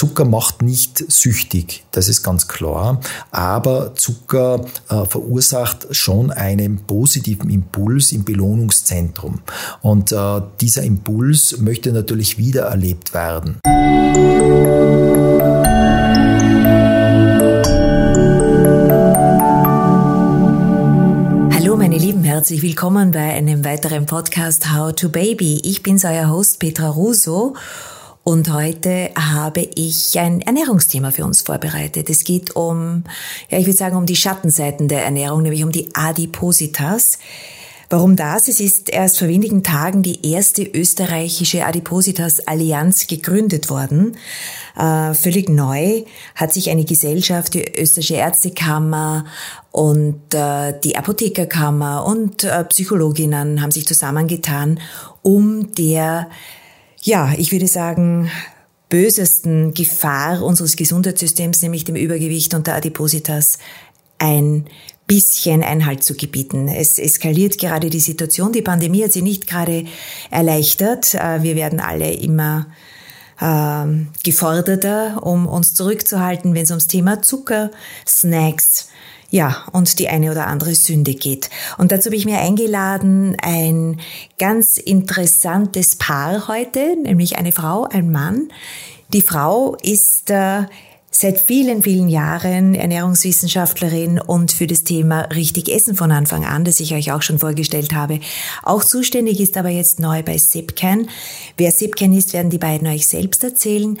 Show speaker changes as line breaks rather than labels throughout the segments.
Zucker macht nicht süchtig, das ist ganz klar, aber Zucker äh, verursacht schon einen positiven Impuls im Belohnungszentrum. Und äh, dieser Impuls möchte natürlich wiedererlebt werden.
Hallo meine Lieben, herzlich willkommen bei einem weiteren Podcast How to Baby. Ich bin euer Host Petra Russo und heute habe ich ein Ernährungsthema für uns vorbereitet. Es geht um, ja, ich würde sagen, um die Schattenseiten der Ernährung, nämlich um die Adipositas. Warum das? Es ist erst vor wenigen Tagen die erste österreichische Adipositas-Allianz gegründet worden. Äh, völlig neu hat sich eine Gesellschaft, die Österreichische Ärztekammer und äh, die Apothekerkammer und äh, Psychologinnen haben sich zusammengetan, um der ja, ich würde sagen, bösesten Gefahr unseres Gesundheitssystems, nämlich dem Übergewicht und der Adipositas, ein bisschen Einhalt zu gebieten. Es eskaliert gerade die Situation. Die Pandemie hat sie nicht gerade erleichtert. Äh, wir werden alle immer äh, geforderter, um uns zurückzuhalten, wenn es ums Thema Zucker, Snacks, ja, und die eine oder andere Sünde geht. Und dazu habe ich mir eingeladen ein ganz interessantes Paar heute, nämlich eine Frau, ein Mann. Die Frau ist äh, seit vielen, vielen Jahren Ernährungswissenschaftlerin und für das Thema richtig Essen von Anfang an, das ich euch auch schon vorgestellt habe, auch zuständig ist aber jetzt neu bei Sipcan. Wer Sipcan ist, werden die beiden euch selbst erzählen.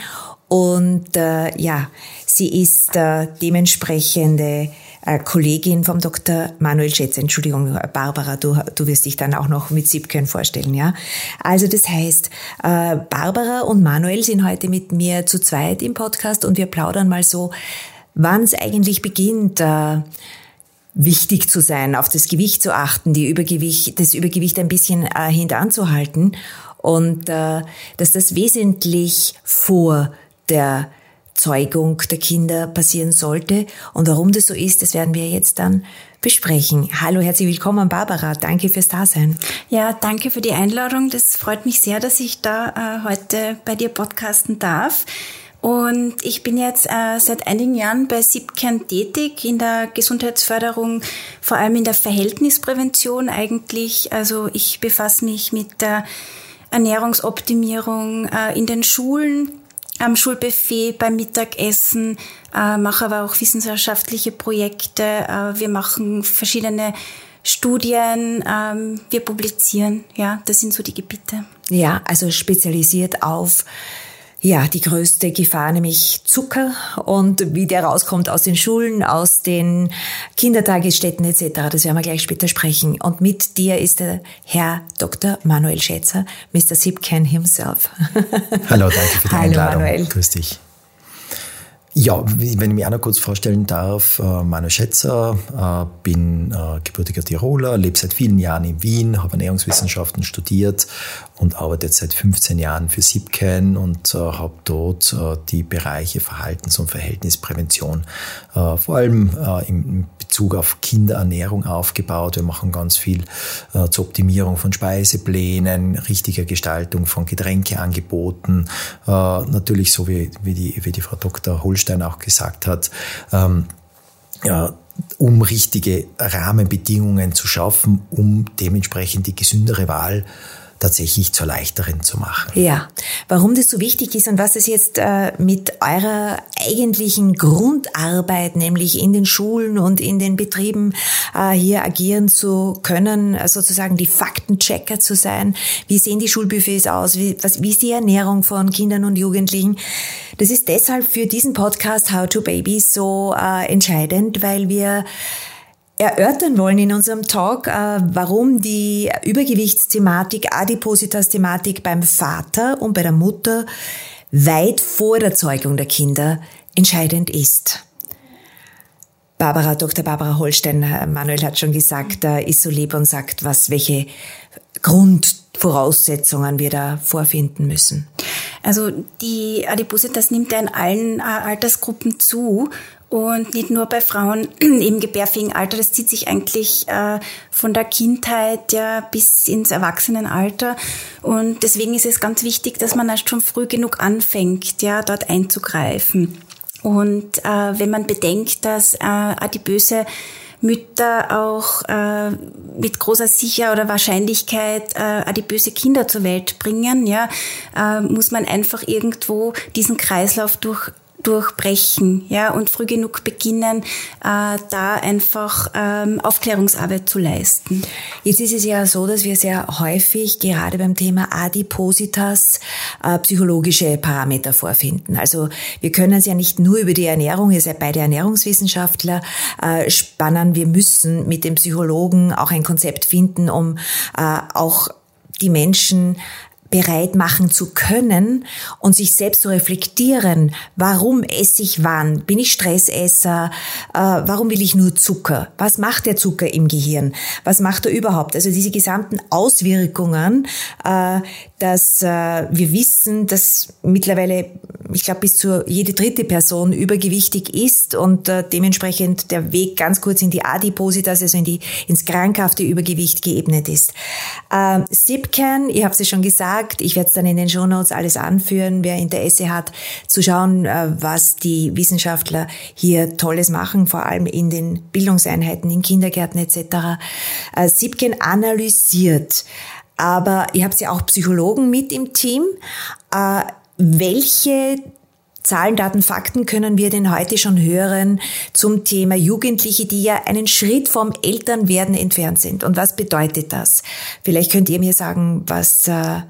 Und äh, ja, sie ist äh, dementsprechende Kollegin vom Dr. Manuel Schätz. Entschuldigung, Barbara, du, du wirst dich dann auch noch mit Siebkern vorstellen, ja? Also das heißt, äh, Barbara und Manuel sind heute mit mir zu zweit im Podcast und wir plaudern mal so, wann es eigentlich beginnt, äh, wichtig zu sein, auf das Gewicht zu achten, die Übergewicht, das Übergewicht ein bisschen äh, hintanzuhalten und äh, dass das wesentlich vor der Zeugung der Kinder passieren sollte. Und warum das so ist, das werden wir jetzt dann besprechen. Hallo, herzlich willkommen, Barbara. Danke fürs Dasein.
Ja, danke für die Einladung. Das freut mich sehr, dass ich da äh, heute bei dir podcasten darf. Und ich bin jetzt äh, seit einigen Jahren bei Siebkern tätig in der Gesundheitsförderung, vor allem in der Verhältnisprävention eigentlich. Also ich befasse mich mit der Ernährungsoptimierung äh, in den Schulen, am Schulbuffet, beim Mittagessen, äh, mache aber auch wissenschaftliche Projekte. Äh, wir machen verschiedene Studien, ähm, wir publizieren. Ja, das sind so die Gebiete.
Ja, also spezialisiert auf ja, die größte Gefahr, nämlich Zucker und wie der rauskommt aus den Schulen, aus den Kindertagesstätten etc. Das werden wir gleich später sprechen. Und mit dir ist der Herr Dr. Manuel Schätzer, Mr. Sipken himself.
Hallo, danke für die Hallo, Einladung. Manuel. Grüß dich. Ja, wenn ich mich auch noch kurz vorstellen darf, äh, Manuel Schätzer, äh, bin äh, gebürtiger Tiroler, lebe seit vielen Jahren in Wien, habe Ernährungswissenschaften studiert und arbeite seit 15 Jahren für Sipcan und äh, habe dort äh, die Bereiche Verhaltens- und Verhältnisprävention äh, vor allem äh, im Bezug auf Kinderernährung aufgebaut. Wir machen ganz viel äh, zur Optimierung von Speiseplänen, richtiger Gestaltung von Getränkeangeboten, äh, natürlich so wie, wie, die, wie die Frau Dr. Holstein auch gesagt hat. Ähm, ja, um richtige Rahmenbedingungen zu schaffen, um dementsprechend die gesündere Wahl tatsächlich zur leichteren zu machen.
Ja, warum das so wichtig ist und was es jetzt äh, mit eurer eigentlichen Grundarbeit, nämlich in den Schulen und in den Betrieben äh, hier agieren zu können, sozusagen die Faktenchecker zu sein. Wie sehen die Schulbuffets aus? Wie, was, wie ist die Ernährung von Kindern und Jugendlichen? Das ist deshalb für diesen Podcast How to Baby so äh, entscheidend, weil wir erörtern wollen in unserem Talk, äh, warum die Übergewichtsthematik, Adipositas-Thematik beim Vater und bei der Mutter weit vor der Zeugung der Kinder entscheidend ist. Barbara, Dr. Barbara Holstein, Manuel hat schon gesagt, ist so lieb und sagt, was, welche Grundvoraussetzungen wir da vorfinden müssen.
Also die Adipositas nimmt ja in allen äh, Altersgruppen zu Und nicht nur bei Frauen im gebärfähigen Alter, das zieht sich eigentlich äh, von der Kindheit ja bis ins Erwachsenenalter. Und deswegen ist es ganz wichtig, dass man erst schon früh genug anfängt, ja, dort einzugreifen. Und äh, wenn man bedenkt, dass äh, adipöse Mütter auch äh, mit großer Sicher oder Wahrscheinlichkeit äh, adipöse Kinder zur Welt bringen, ja, äh, muss man einfach irgendwo diesen Kreislauf durch durchbrechen, ja, und früh genug beginnen, äh, da einfach ähm, Aufklärungsarbeit zu leisten.
Jetzt ist es ja so, dass wir sehr häufig gerade beim Thema Adipositas äh, psychologische Parameter vorfinden. Also wir können es ja nicht nur über die Ernährung, ihr seid beide Ernährungswissenschaftler, äh, spannen. Wir müssen mit dem Psychologen auch ein Konzept finden, um äh, auch die Menschen bereit machen zu können und sich selbst zu reflektieren, warum esse ich wann? Bin ich Stressesser? Äh, warum will ich nur Zucker? Was macht der Zucker im Gehirn? Was macht er überhaupt? Also diese gesamten Auswirkungen, äh, dass äh, wir wissen, dass mittlerweile, ich glaube, bis zu jede dritte Person übergewichtig ist und äh, dementsprechend der Weg ganz kurz in die Adipositas, also in die, ins krankhafte Übergewicht geebnet ist. Äh, SIPCAN, ihr habt es schon gesagt, ich werde es dann in den Shownotes alles anführen, wer Interesse hat, zu schauen, äh, was die Wissenschaftler hier Tolles machen, vor allem in den Bildungseinheiten, in Kindergärten etc. Äh, SIPCAN analysiert aber ihr habt ja auch Psychologen mit im Team. Äh, welche Zahlen, Daten, Fakten können wir denn heute schon hören zum Thema Jugendliche, die ja einen Schritt vom Elternwerden entfernt sind? Und was bedeutet das? Vielleicht könnt ihr mir sagen, was, äh,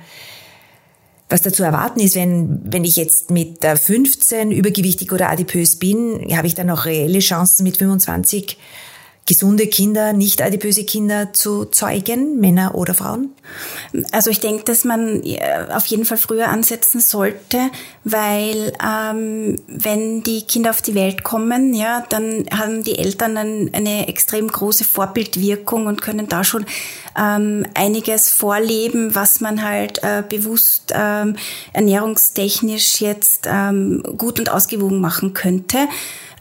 was dazu erwarten ist, wenn, wenn ich jetzt mit 15 übergewichtig oder adipös bin, habe ich dann noch reelle Chancen mit 25 gesunde Kinder, nicht adipöse Kinder zu zeugen, Männer oder Frauen?
Also ich denke, dass man äh, auf jeden Fall früher ansetzen sollte, weil ähm, wenn die Kinder auf die Welt kommen, ja, dann haben die Eltern ein, eine extrem große Vorbildwirkung und können da schon ähm, einiges vorleben, was man halt äh, bewusst ähm, ernährungstechnisch jetzt ähm, gut und ausgewogen machen könnte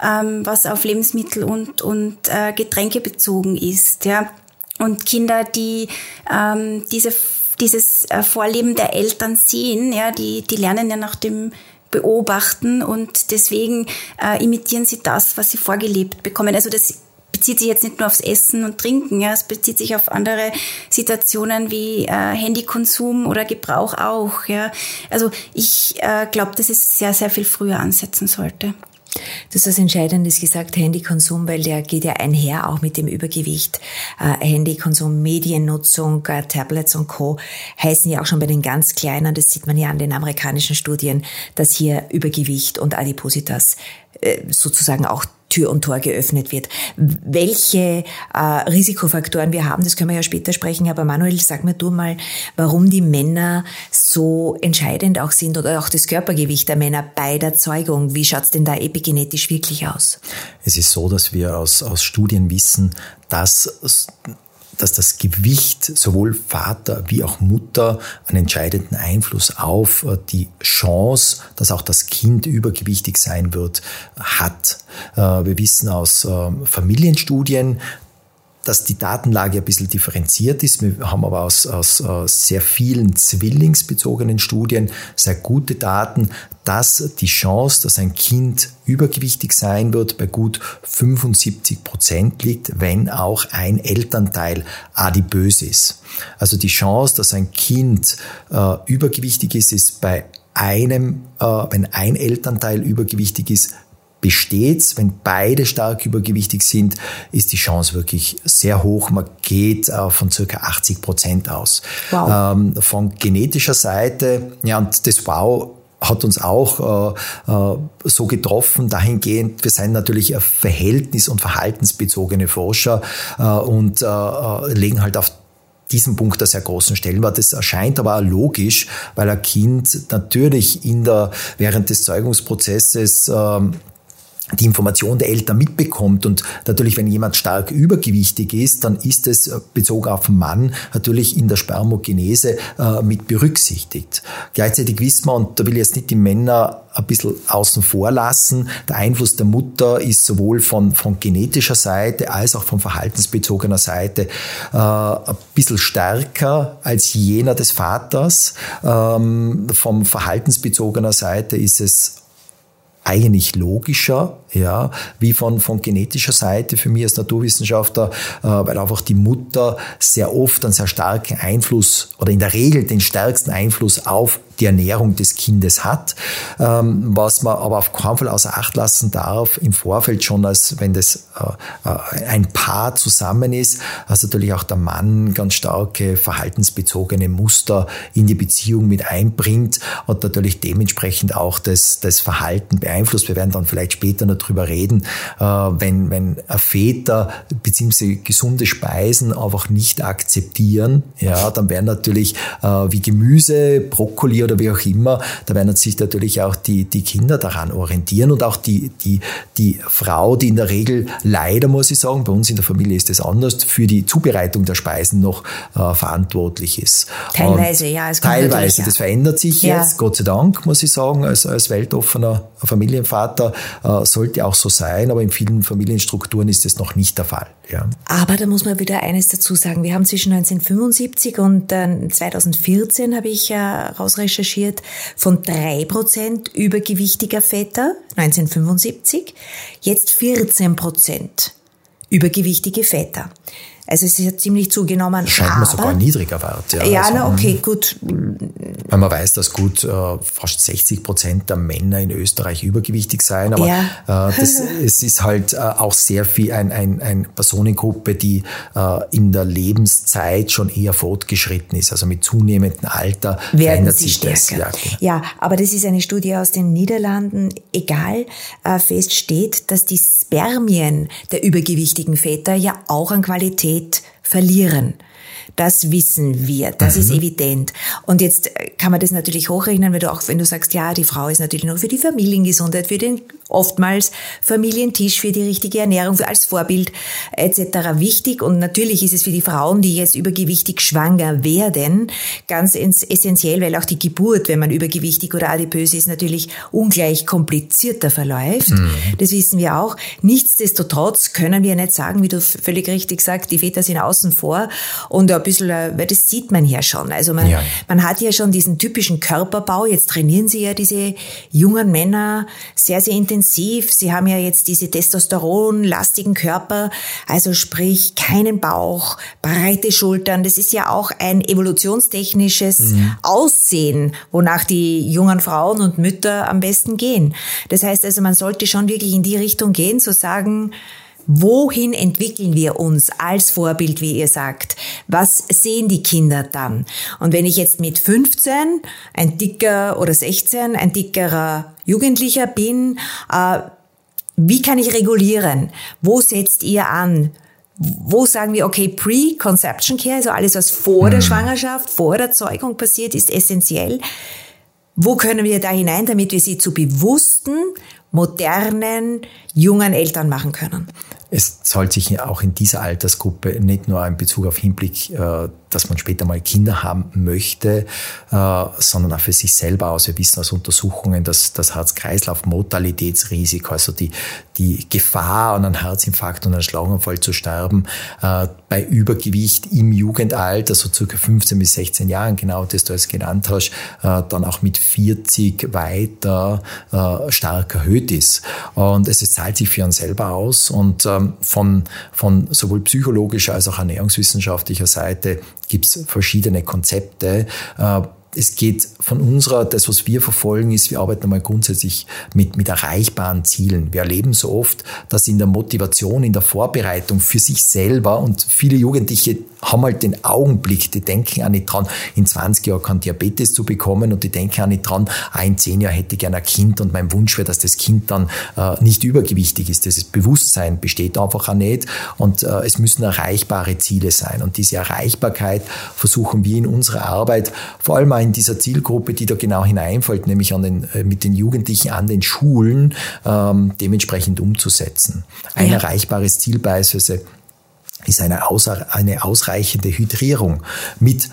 ähm, was auf Lebensmittel und, und äh, Getränke bezogen ist. Ja. Und Kinder, die ähm, diese, dieses äh, Vorleben der Eltern sehen, ja, die, die lernen ja nach dem Beobachten und deswegen äh, imitieren sie das, was sie vorgelebt bekommen. Also das bezieht sich jetzt nicht nur aufs Essen und Trinken, ja, es bezieht sich auf andere Situationen wie äh, Handykonsum oder Gebrauch auch, ja. Also ich äh, glaube, dass es sehr, sehr viel früher ansetzen sollte.
Das ist das Entscheidende gesagt, Handykonsum, weil der geht ja einher auch mit dem Übergewicht. Äh, Handykonsum, Mediennutzung, äh, Tablets und Co. heißen ja auch schon bei den ganz Kleinen, das sieht man ja an den amerikanischen Studien, dass hier Übergewicht und Adipositas äh, sozusagen auch Tür und Tor geöffnet wird. Welche äh, Risikofaktoren wir haben, das können wir ja später sprechen, aber Manuel, sag mir du mal, warum die Männer so entscheidend auch sind oder auch das Körpergewicht der Männer bei der Zeugung. Wie schaut's denn da epigenetisch wirklich aus?
Es ist so, dass wir aus, aus Studien wissen, dass dass das Gewicht sowohl Vater wie auch Mutter einen entscheidenden Einfluss auf äh, die Chance, dass auch das Kind übergewichtig sein wird, hat. Äh, wir wissen aus ähm, Familienstudien, dass die Datenlage ein bisschen differenziert ist. Wir haben aber aus, aus, sehr vielen zwillingsbezogenen Studien sehr gute Daten, dass die Chance, dass ein Kind übergewichtig sein wird, bei gut 75 Prozent liegt, wenn auch ein Elternteil adipös ist. Also die Chance, dass ein Kind äh, übergewichtig ist, ist bei einem, äh, wenn ein Elternteil übergewichtig ist, besteht. Wenn beide stark übergewichtig sind, ist die Chance wirklich sehr hoch. Man geht äh, von circa 80 Prozent aus. Wow. Ähm, von genetischer Seite, ja, und das Wow hat uns auch äh, äh, so getroffen, dahingehend, wir sind natürlich verhältnis- und verhaltensbezogene Forscher äh, und äh, legen halt auf diesen Punkt einen sehr großen Stellenwert. Das erscheint aber auch logisch, weil ein Kind natürlich in der, während des Zeugungsprozesses ähm, die Information der Eltern mitbekommt. Und natürlich, wenn jemand stark übergewichtig ist, dann ist es äh, bezogen auf den Mann natürlich in der Spermogenese äh, mit berücksichtigt. Gleichzeitig wissen wir, und da will ich jetzt nicht die Männer ein bisschen außen vor lassen, der Einfluss der Mutter ist sowohl von, von genetischer Seite als auch von verhaltensbezogener Seite äh, ein bisschen stärker als jener des Vaters. Ähm, vom verhaltensbezogener Seite ist es eigentlich logischer, ja, wie von, von genetischer Seite. Für mich als Naturwissenschaftler, äh, weil einfach die Mutter sehr oft einen sehr starken Einfluss oder in der Regel den stärksten Einfluss auf die Ernährung des Kindes hat, ähm, was man aber auf keinen Fall außer Acht lassen darf im Vorfeld schon, als wenn das äh, äh, ein Paar zusammen ist, also natürlich auch der Mann ganz starke verhaltensbezogene Muster in die Beziehung mit einbringt und natürlich dementsprechend auch das, das Verhalten beeinflusst. Wir werden dann vielleicht später noch drüber reden, äh, wenn, wenn Väter beziehungsweise gesunde Speisen einfach nicht akzeptieren, ja, dann werden natürlich wie Gemüse, Brokkoli oder wie auch immer, da werden sich natürlich auch die, die Kinder daran orientieren und auch die, die, die Frau, die in der Regel leider, muss ich sagen, bei uns in der Familie ist es anders, für die Zubereitung der Speisen noch äh, verantwortlich ist.
Teilweise, und ja.
Es teilweise, das verändert sich ja. jetzt, Gott sei Dank, muss ich sagen, als, als weltoffener Familienvater äh, sollte auch so sein, aber in vielen Familienstrukturen ist es noch nicht der Fall. Ja.
Aber da muss man wieder eines dazu sagen. Wir haben zwischen 1975 und äh, 2014 habe ich äh, rausrecherchiert von drei Prozent übergewichtiger Väter 1975, jetzt 14 Prozent übergewichtige Väter. Also es ist ziemlich zugenommen.
Scheint mir sogar niedriger Wert.
Ja, ja also, na okay, hm. gut.
Weil man weiß, dass gut äh, fast 60 Prozent der Männer in Österreich übergewichtig seien, aber ja. äh, das, es ist halt äh, auch sehr viel ein, ein, ein Personengruppe, die äh, in der Lebenszeit schon eher fortgeschritten ist. Also mit zunehmendem Alter
Werden verändert sich stärker. das. Ja, genau. ja, aber das ist eine Studie aus den Niederlanden. Egal, äh, fest steht, dass die Spermien der übergewichtigen Väter ja auch an Qualität verlieren. Das wissen wir, das mhm. ist evident. Und jetzt kann man das natürlich hochrechnen, weil du auch, wenn du sagst, ja, die Frau ist natürlich nur für die Familiengesundheit, für den oftmals Familientisch, für die richtige Ernährung, für als Vorbild etc. wichtig. Und natürlich ist es für die Frauen, die jetzt übergewichtig schwanger werden, ganz essentiell, weil auch die Geburt, wenn man übergewichtig oder adipös ist, natürlich ungleich komplizierter verläuft. Mhm. Das wissen wir auch. Nichtsdestotrotz können wir nicht sagen, wie du völlig richtig sagst, die Väter sind außen vor und ein bisschen, äh, weil das sieht man ja schon. Also man, ja. man hat ja schon diesen typischen Körperbau. Jetzt trainieren sie ja diese jungen Männer sehr, sehr intensiv intensiv. Sie haben ja jetzt diese testosteronlastigen Körper, also sprich keinen Bauch, breite Schultern. Das ist ja auch ein evolutionstechnisches mhm. Aussehen, wonach die jungen Frauen und Mütter am besten gehen. Das heißt also, man sollte schon wirklich in die Richtung gehen, zu sagen, Wohin entwickeln wir uns als Vorbild, wie ihr sagt? Was sehen die Kinder dann? Und wenn ich jetzt mit 15 ein dicker oder 16 ein dickerer Jugendlicher bin, äh, wie kann ich regulieren? Wo setzt ihr an? Wo sagen wir, okay, Pre-Conception Care, also alles, was vor mhm. der Schwangerschaft, vor der Zeugung passiert, ist essentiell. Wo können wir da hinein, damit wir sie zu bewussten, modernen, jungen Eltern machen können?
Es zahlt sich auch in dieser Altersgruppe nicht nur in Bezug auf Hinblick, äh, dass man später mal Kinder haben möchte, äh, sondern auch für sich selber aus. Wir wissen aus Untersuchungen, dass das Herz-Kreislauf-Mortalitätsrisiko, also die, die Gefahr an einem Herzinfarkt und einem Schlaganfall zu sterben, äh, bei Übergewicht im Jugendalter, so circa 15 bis 16 Jahren, genau das du es genannt hast, dann auch mit 40 weiter stark erhöht ist. Und es zahlt sich für einen selber aus und ähm, von, von sowohl psychologischer als auch ernährungswissenschaftlicher Seite gibt es verschiedene Konzepte. Es geht von unserer, das, was wir verfolgen, ist, wir arbeiten einmal grundsätzlich mit, mit erreichbaren Zielen. Wir erleben so oft, dass in der Motivation, in der Vorbereitung für sich selber und viele Jugendliche haben halt den Augenblick, die denken auch nicht dran, in 20 Jahren kann Diabetes zu bekommen und die denken auch nicht dran, ah, in 10 Jahren hätte ich gerne ein Kind und mein Wunsch wäre, dass das Kind dann äh, nicht übergewichtig ist. Das Bewusstsein besteht einfach auch nicht und äh, es müssen erreichbare Ziele sein und diese Erreichbarkeit versuchen wir in unserer Arbeit vor allem In dieser Zielgruppe, die da genau hineinfällt, nämlich an den, äh, mit den Jugendlichen an den Schulen ähm, dementsprechend umzusetzen. Ein ja. erreichbares Ziel beispielsweise ist eine, eine ausreichende Hydrierung mit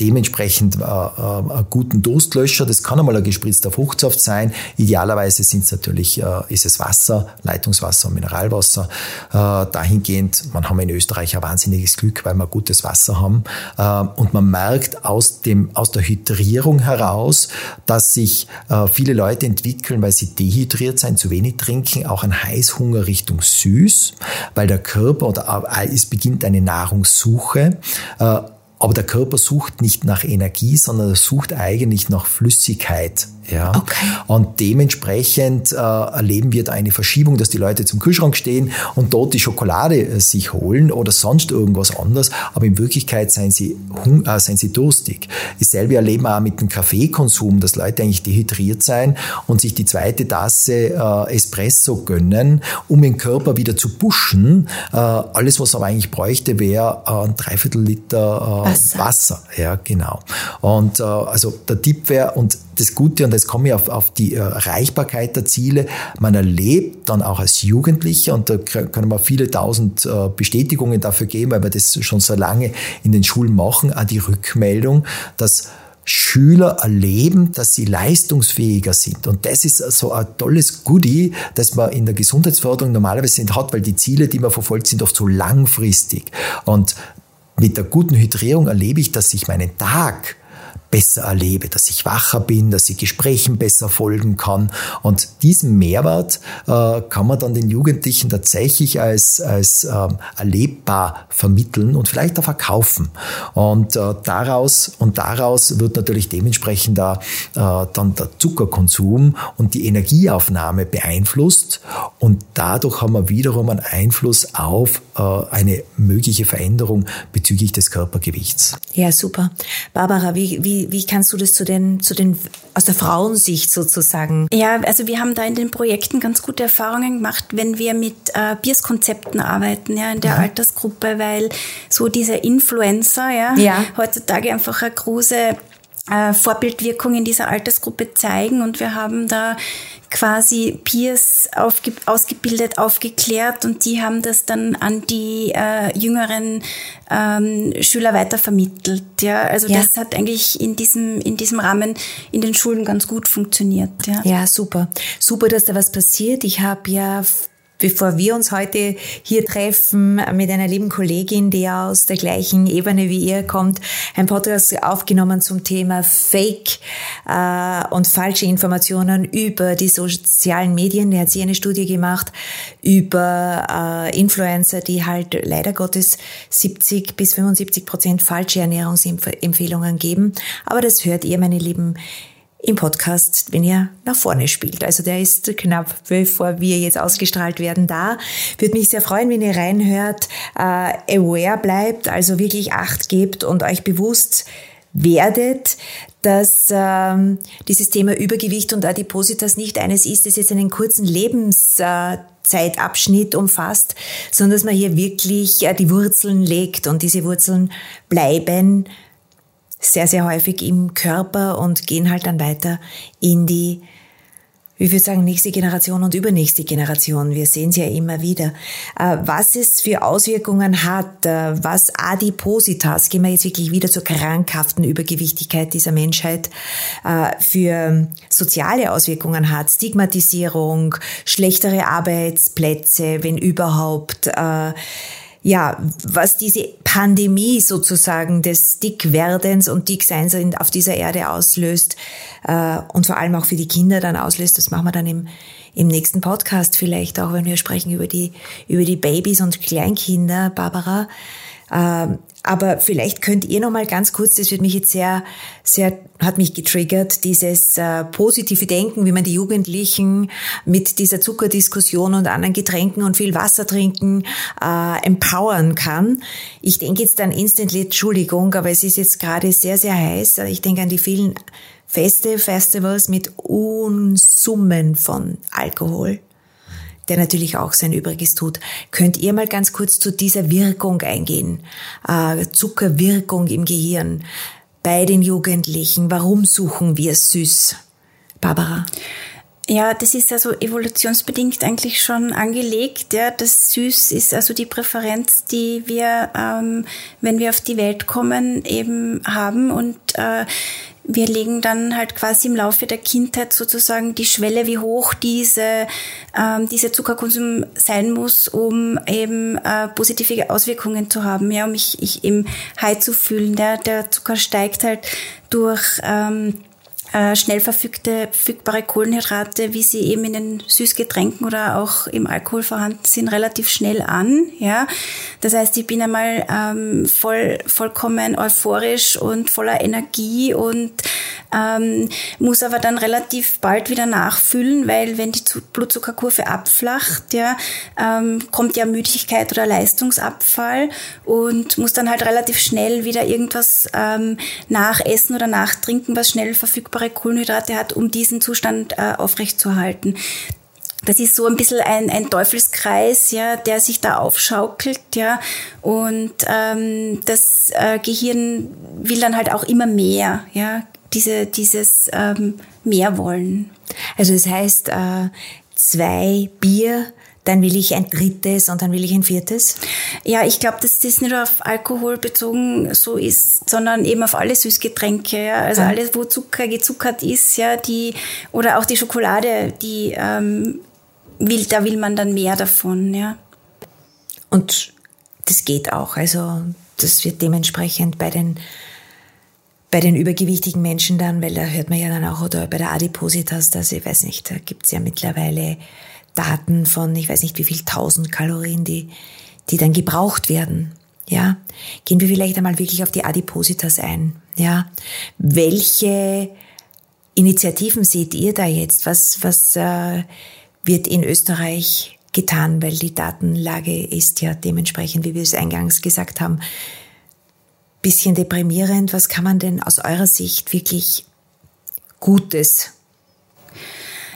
dementsprechend äh, äh, guten Durstlöscher. Das kann einmal ein gespritzter Fruchtsaft sein. Idealerweise sind es natürlich, äh, ist es Wasser, Leitungswasser und Mineralwasser. Äh, dahingehend, man haben in Österreich ein wahnsinniges Glück, weil wir gutes Wasser haben. Äh, und man merkt aus, dem, aus der Hydrierung heraus, dass sich äh, viele Leute entwickeln, weil sie dehydriert sein, zu wenig trinken, auch ein Heißhunger Richtung süß, weil der Körper oder äh, es beginnt eine Nahrungssuche. Aber der Körper sucht nicht nach Energie, sondern er sucht eigentlich nach Flüssigkeit. Ja? Okay. Und dementsprechend äh, erleben wir da eine Verschiebung, dass die Leute zum Kühlschrank stehen und dort die Schokolade äh, sich holen oder sonst irgendwas anderes, aber in Wirklichkeit seien sie, äh, seien sie durstig. Dasselbe erleben wir auch mit dem Kaffeekonsum, dass Leute eigentlich dehydriert sein und sich die zweite Tasse äh, Espresso gönnen, um den Körper wieder zu pushen. Äh, alles, was er aber eigentlich bräuchte, wäre äh, ein Dreiviertel Liter Wasser. Wasser. Ja, genau. Und also der Tipp wäre, und das Gute, und jetzt komme ich auf, auf die Erreichbarkeit der Ziele, man erlebt dann auch als Jugendlicher, und da können wir viele tausend äh, Bestätigungen dafür geben, weil wir das schon so lange in den Schulen machen, auch die Rückmeldung, dass Schüler erleben, dass sie leistungsfähiger sind. Und das ist so ein tolles Goodie, das man in der Gesundheitsförderung normalerweise nicht hat, weil die Ziele, die man verfolgt, sind oft so langfristig. Und mit der guten Hydrierung erlebe ich, dass ich meinen Tag besser erlebe, dass ich wacher bin, dass ich Gesprächen besser folgen kann. Und diesen Mehrwert äh, kann man dann den Jugendlichen tatsächlich als, als ähm, erlebbar vermitteln und vielleicht auch verkaufen. Und äh, daraus, und daraus wird natürlich dementsprechend da, äh, dann der Zuckerkonsum und die Energieaufnahme beeinflusst. Und dadurch haben wir wiederum einen Einfluss auf äh, eine mögliche Veränderung bezüglich des Körpergewichts.
Ja, super. Barbara, wie, wie wie, kannst du das zu den, zu den, aus der Frauensicht sozusagen?
Ja, also wir haben da in den Projekten ganz gute Erfahrungen gemacht, wenn wir mit äh, Biers-Konzepten arbeiten, ja, in der ja. Altersgruppe, weil so diese Influencer, ja, ja. heutzutage einfach eine große Vorbildwirkung in dieser Altersgruppe zeigen und wir haben da quasi Peers aufge ausgebildet, aufgeklärt und die haben das dann an die äh, jüngeren ähm, Schüler weitervermittelt. Ja, also ja. das hat eigentlich in diesem in diesem Rahmen in den Schulen ganz gut funktioniert. Ja,
ja super, super, dass da was passiert. Ich habe ja bevor wir uns heute hier treffen mit einer lieben Kollegin, die aus der gleichen Ebene wie ihr kommt, ein Podcast aufgenommen zum Thema Fake äh, und falsche Informationen über die sozialen Medien. Da hat sie eine Studie gemacht über äh, Influencer, die halt leider Gottes 70 bis 75 Prozent falsche Ernährungsempfehlungen geben. Aber das hört ihr, meine lieben im Podcast, wenn ihr nach vorne spielt. Also der ist knapp bevor wir jetzt ausgestrahlt werden da. Würde mich sehr freuen, wenn ihr reinhört, äh, aware bleibt, also wirklich Acht gebt und euch bewusst werdet, dass ähm, dieses Thema Übergewicht und Adipositas nicht eines ist, das jetzt einen kurzen Lebenszeitabschnitt umfasst, sondern dass man hier wirklich äh, die Wurzeln legt und diese Wurzeln bleiben sehr, sehr häufig im Körper und gehen halt dann weiter in die, wie wir sagen, nächste Generation und übernächste Generation. Wir sehen es ja immer wieder. Äh, was es für Auswirkungen hat, äh, was Adipositas, gehen wir jetzt wirklich wieder zur krankhaften Übergewichtigkeit dieser Menschheit, äh, für soziale Auswirkungen hat, Stigmatisierung, schlechtere Arbeitsplätze, wenn überhaupt, ja, was diese Pandemie sozusagen des Dickwerdens und Dickseins auf dieser Erde auslöst äh, und vor allem auch für die Kinder dann auslöst, das machen wir dann im, im nächsten Podcast vielleicht auch, wenn wir sprechen über die, über die Babys und Kleinkinder, Barbara. Ähm, aber vielleicht könnt ihr noch mal ganz kurz, das wird mich jetzt sehr, sehr, hat mich getriggert, dieses äh, positive Denken, wie man die Jugendlichen mit dieser Zuckerdiskussion und anderen Getränken und viel Wasser trinken äh, empowern kann. Ich denke jetzt an Instantly, Entschuldigung, aber es ist jetzt gerade sehr, sehr heiß. Ich denke an die vielen Feste, Festivals mit Unsummen von Alkohol der natürlich auch sein Übriges tut. Könnt ihr mal ganz kurz zu dieser Wirkung eingehen? Äh, Zuckerwirkung im Gehirn. bei den Jugendlichen? Warum suchen wir süß? Barbara?
Ja, das ist also evolutionsbedingt eigentlich schon angelegt. Ja, das Süß ist also die Präferenz, die wir, ähm, wenn wir auf die Welt kommen, eben haben. Und äh, wir legen dann halt quasi im Laufe der Kindheit sozusagen die Schwelle, wie hoch diese, ähm, dieser Zuckerkonsum sein muss, um eben äh, positive Auswirkungen zu haben, ja, um mich ich eben high zu fühlen. Der, der Zucker steigt halt durch ähm, äh, schnell verfügbare Kohlenhydrate, wie sie eben in den Süßgetränken oder auch im Alkohol vorhanden sind, relativ schnell an. Ja, das heißt, ich bin einmal ähm, voll, vollkommen euphorisch und voller Energie und ähm, muss aber dann relativ bald wieder nachfüllen, weil wenn die Blutzuckerkurve abflacht, ja, ähm, kommt ja Müdigkeit oder Leistungsabfall und muss dann halt relativ schnell wieder irgendwas ähm, nachessen oder nachtrinken, was schnell verfügbare Kohlenhydrate hat, um diesen Zustand äh, aufrechtzuerhalten. Das ist so ein bisschen ein, ein Teufelskreis, ja, der sich da aufschaukelt, ja. Und ähm, das äh, Gehirn will dann halt auch immer mehr, ja diese, dieses ähm, mehr wollen.
Also das heißt, äh, zwei Bier, dann will ich ein drittes und dann will ich ein viertes?
Ja, ich glaube, dass das nicht auf Alkohol bezogen so ist, sondern eben auf alle Süßgetränke. Ja? Also ja. alles, wo Zucker gezuckert ist, ja, die oder auch die Schokolade, die ähm, will, da will man dann mehr davon, ja.
Und das geht auch. Also das wird dementsprechend bei den bei den übergewichtigen Menschen dann, weil da hört man ja dann auch, oder bei der Adipositas, dass ich weiß nicht, da gibt's ja mittlerweile Daten von, ich weiß nicht wie viel tausend Kalorien, die, die dann gebraucht werden. Ja, gehen wir vielleicht einmal wirklich auf die Adipositas ein. Ja, welche Initiativen seht ihr da jetzt? Was, was äh, wird in Österreich getan? Weil die Datenlage ist ja dementsprechend, wie wir es eingangs gesagt haben, bisschen deprimierend. Was kann man denn aus eurer Sicht wirklich Gutes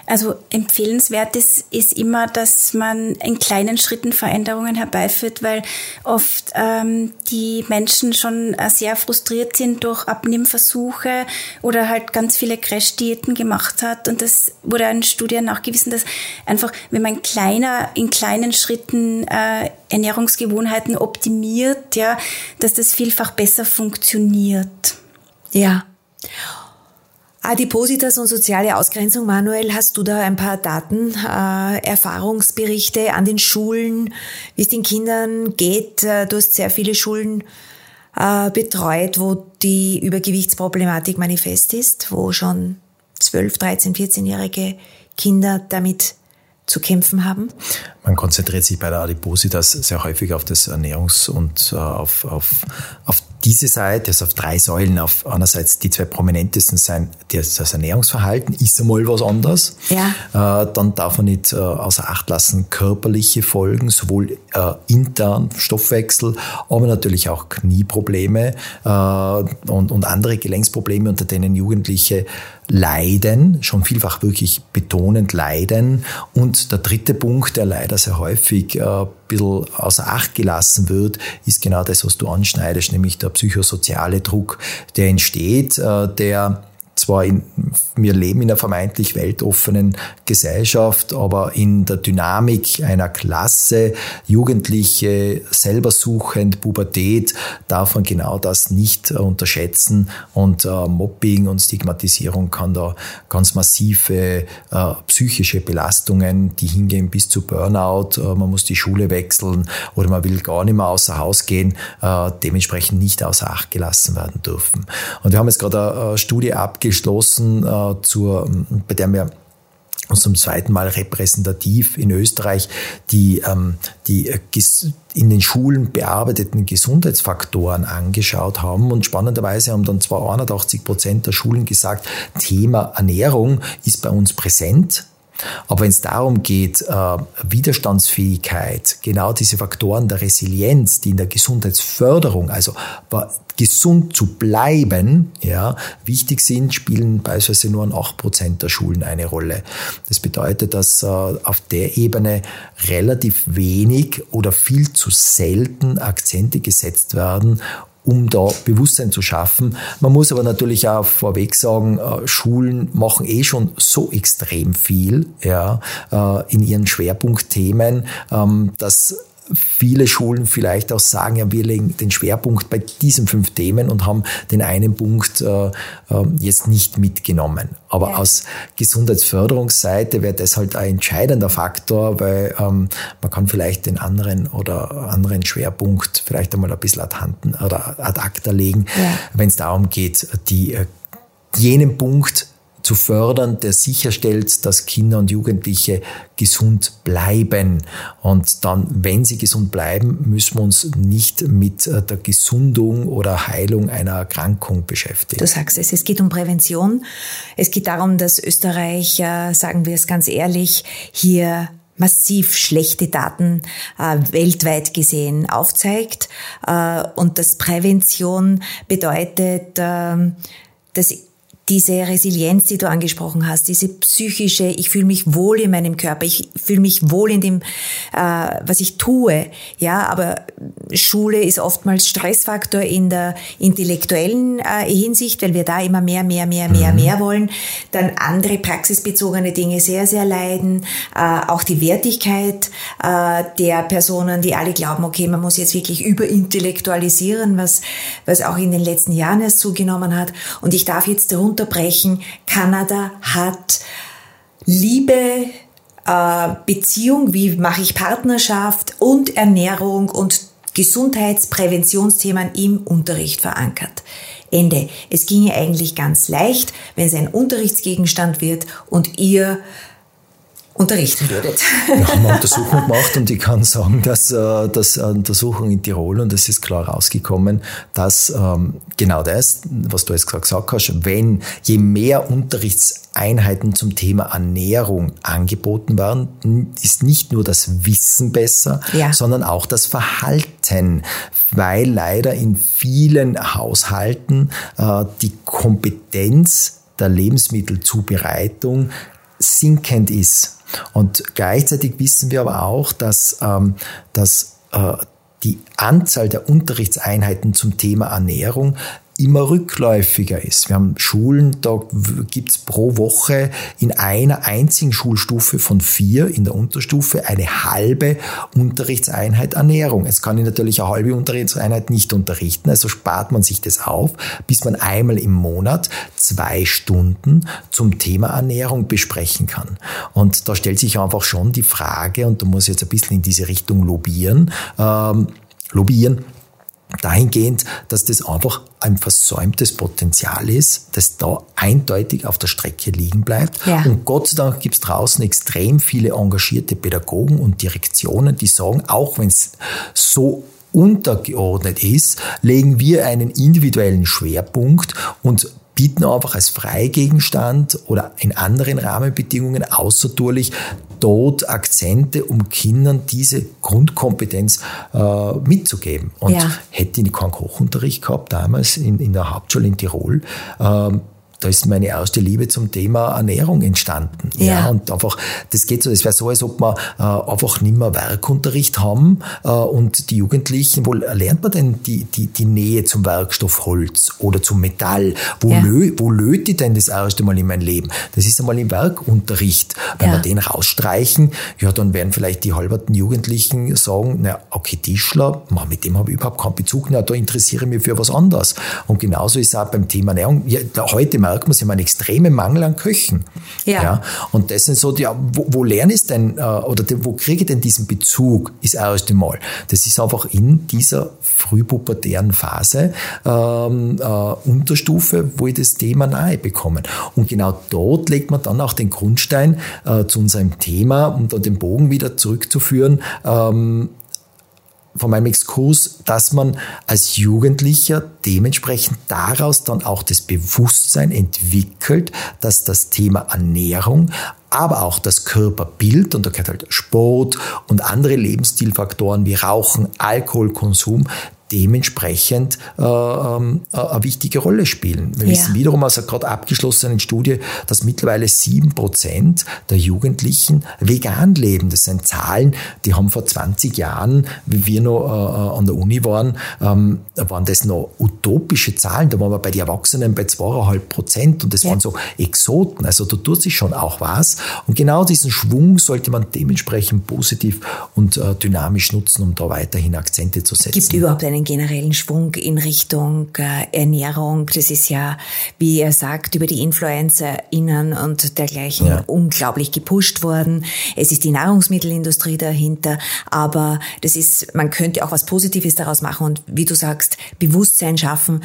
also empfehlenswert ist, ist immer, dass man in kleinen Schritten Veränderungen herbeiführt, weil oft ähm, die Menschen schon äh, sehr frustriert sind durch Abnehmversuche oder halt ganz viele Crash-Diäten gemacht hat. Und das wurde in Studien nachgewiesen, dass einfach, wenn man kleiner, in kleinen Schritten äh, Ernährungsgewohnheiten optimiert, ja, dass das vielfach besser funktioniert.
Ja. Adipositas und soziale Ausgrenzung, Manuel, hast du da ein paar Daten, äh, Erfahrungsberichte an den Schulen, wie es den Kindern geht? Äh, du hast sehr viele Schulen äh, betreut, wo die Übergewichtsproblematik manifest ist, wo schon 12, 13, 14-jährige Kinder damit zu kämpfen haben?
Man konzentriert sich bei der Adipositas sehr häufig auf das Ernährungs- und äh, auf, auf, auf diese Seite, also auf drei Säulen. Auf einerseits die zwei prominentesten sein, das Ernährungsverhalten ist einmal was anderes. Ja. Äh, dann darf man nicht äh, außer Acht lassen körperliche Folgen, sowohl äh, intern Stoffwechsel, aber natürlich auch Knieprobleme und, und andere Gelenksprobleme, unter denen Jugendliche leiden, schon vielfach wirklich betonend leiden. Und der dritte Punkt, der leider sehr häufig bisschen außer Acht gelassen wird, ist genau das, was du anschneidest, nämlich der psychosoziale Druck, der entsteht, äh, der zwar in, wir leben in einer vermeintlich weltoffenen Gesellschaft, aber in der Dynamik einer Klasse, Jugendliche, selber suchend, Pubertät, darf man genau das nicht unterschätzen und äh, Mobbing und Stigmatisierung kann da ganz massive äh, psychische Belastungen, die hingehen bis zu Burnout, äh, man muss die Schule wechseln oder man will gar nicht mehr außer Haus gehen, äh, dementsprechend nicht außer Acht gelassen werden dürfen. Und wir haben jetzt gerade eine Studie abgeschlossen, geschlossen, äh, zur, bei der wir uns zum zweiten Mal repräsentativ in Österreich die, ähm, die äh, in den Schulen bearbeiteten Gesundheitsfaktoren angeschaut haben. Und spannenderweise haben dann zwar 81 Prozent der Schulen gesagt, Thema Ernährung ist bei uns präsent. Aber wenn es darum geht, äh, Widerstandsfähigkeit, genau diese Faktoren der Resilienz, die in der Gesundheitsförderung, also gesund zu bleiben, ja, wichtig sind, spielen beispielsweise nur an 8% der Schulen eine Rolle. Das bedeutet, dass äh, auf der Ebene relativ wenig oder viel zu selten Akzente gesetzt werden, um da Bewusstsein zu schaffen. Man muss aber natürlich auch vorweg sagen, äh, Schulen machen eh schon so extrem viel ja, äh, in ihren Schwerpunktthemen, ähm, dass viele Schulen vielleicht auch sagen, ja, wir legen den Schwerpunkt bei diesen fünf Themen und haben den einen Punkt äh, äh, jetzt nicht mitgenommen. Aber ja. aus Gesundheitsförderungsseite wäre das halt ein entscheidender Faktor, weil ähm, man kann vielleicht den anderen oder anderen Schwerpunkt vielleicht einmal ein bisschen ad, handen, oder ad acta legen, ja. wenn es darum geht, die, äh, jenen Punkt zu fördern, der sicherstellt, dass Kinder und Jugendliche gesund bleiben. Und dann, wenn sie gesund bleiben, müssen wir uns nicht mit äh, der Gesundung oder Heilung einer Erkrankung beschäftigen.
Du sagst es, es geht um Prävention. Es geht darum, dass Österreich, äh, sagen wir es ganz ehrlich, hier massiv schlechte Daten äh, weltweit gesehen aufzeigt äh, und dass Prävention bedeutet, äh, dass diese Resilienz, die du angesprochen hast, diese psychische, ich fühle mich wohl in meinem Körper, ich fühle mich wohl in dem, äh, was ich tue. Ja, aber Schule ist oftmals Stressfaktor in der intellektuellen äh, Hinsicht, weil wir da immer mehr, mehr, mehr, mehr, mhm. mehr wollen. Dann andere praxisbezogene Dinge sehr, sehr leiden. Äh, auch die Wertigkeit äh, der Personen, die alle glauben, okay, man muss jetzt wirklich überintellektualisieren, was, was auch in den letzten Jahren erst zugenommen hat. Und ich darf jetzt darunter unterbrechen. Kanada hat Liebe, äh, Beziehung, wie mache ich Partnerschaft und Ernährung und Gesundheitspräventionsthemen im Unterricht verankert. Ende. Es ginge eigentlich ganz leicht, wenn es ein Unterrichtsgegenstand wird und ihr unterrichten würdet.
Wir haben eine Untersuchung gemacht und ich kann sagen, dass, äh, dass eine Untersuchung in Tirol, und es ist klar rausgekommen, dass ähm, genau das, was du jetzt gerade gesagt hast, wenn je mehr Unterrichtseinheiten zum Thema Ernährung angeboten werden, ist nicht nur das Wissen besser, ja. sondern auch das Verhalten, weil leider in vielen Haushalten äh, die Kompetenz der Lebensmittelzubereitung sinkend ist. Und gleichzeitig wissen wir aber auch, dass, ähm, dass äh, die Anzahl der Unterrichtseinheiten zum Thema Ernährung immer rückläufiger ist. Wir haben Schulen, da gibt's pro Woche in einer einzigen Schulstufe von vier in der Unterstufe eine halbe Unterrichtseinheit Ernährung. Es kann ich natürlich eine halbe Unterrichtseinheit nicht unterrichten, also spart man sich das auf, bis man einmal im Monat zwei Stunden zum Thema Ernährung besprechen kann. Und da stellt sich einfach schon die Frage, und da muss ich jetzt ein bisschen in diese Richtung lobbyieren, ähm, lobbyieren, dahingehend, dass das einfach ein versäumtes Potenzial ist, das da eindeutig auf der Strecke liegen bleibt. Ja. Und Gott sei Dank gibt es draußen extrem viele engagierte Pädagogen und Direktionen, die sagen, auch wenn es so untergeordnet ist, legen wir einen individuellen Schwerpunkt und bieten einfach als Freigegenstand oder in anderen Rahmenbedingungen außertourlich dort Akzente, um Kindern diese Grundkompetenz äh, mitzugeben. Und ja. hätte ich keinen Kochunterricht gehabt damals in, in der Hauptschule in Tirol, ähm, da ist meine erste Liebe zum Thema Ernährung entstanden. Ja, ja und einfach, das geht so, es wäre so, als ob wir äh, einfach nicht mehr Werkunterricht haben äh, und die Jugendlichen, wo lernt man denn die, die, die Nähe zum Werkstoff Holz oder zum Metall? Wo, ja. lö, wo löt die denn das erste Mal in mein Leben? Das ist einmal im Werkunterricht. Wenn ja. wir den rausstreichen, ja, dann werden vielleicht die halberten Jugendlichen sagen, na, okay, Tischler, man, mit dem habe ich überhaupt keinen Bezug, na, da interessiere ich mich für was anderes. Und genauso ist es auch beim Thema Ernährung. Ja, heute mal merkt man, sie haben einen extremen Mangel an Köchen. Ja. ja. Und das sind so, die, wo, wo lerne ich denn, äh, oder wo kriege ich denn diesen Bezug, ist erst einmal. Das ist einfach in dieser frühpubertären Phase, ähm, äh, Unterstufe, wo ich das Thema nahe bekomme. Und genau dort legt man dann auch den Grundstein äh, zu unserem Thema, um da den Bogen wieder zurückzuführen, ähm, von meinem Exkurs, dass man als Jugendlicher dementsprechend daraus dann auch das Bewusstsein entwickelt, dass das Thema Ernährung, aber auch das Körperbild, und da gehört halt Sport und andere Lebensstilfaktoren wie Rauchen, Alkoholkonsum, dementsprechend äh, ähm, äh, eine wichtige Rolle spielen. Wir ja. wissen wiederum aus einer gerade abgeschlossenen Studie, dass mittlerweile sieben Prozent der Jugendlichen vegan leben. Das sind Zahlen, die haben vor 20 Jahren, wie wir noch äh, an der Uni waren, ähm, waren das noch utopische Zahlen. Da waren wir bei den Erwachsenen bei zweieinhalb Prozent und das ja. waren so Exoten. Also da tut sich schon auch was. Und genau diesen Schwung sollte man dementsprechend positiv und äh, dynamisch nutzen, um da weiterhin Akzente zu setzen.
Gibt überhaupt einen generellen Schwung in Richtung äh, Ernährung? Das ist ja, wie er sagt, über die InfluencerInnen und dergleichen ja. unglaublich gepusht worden. Es ist die Nahrungsmittelindustrie dahinter, aber das ist, man könnte auch was Positives daraus machen und wie du sagst, Bewusstsein schaffen,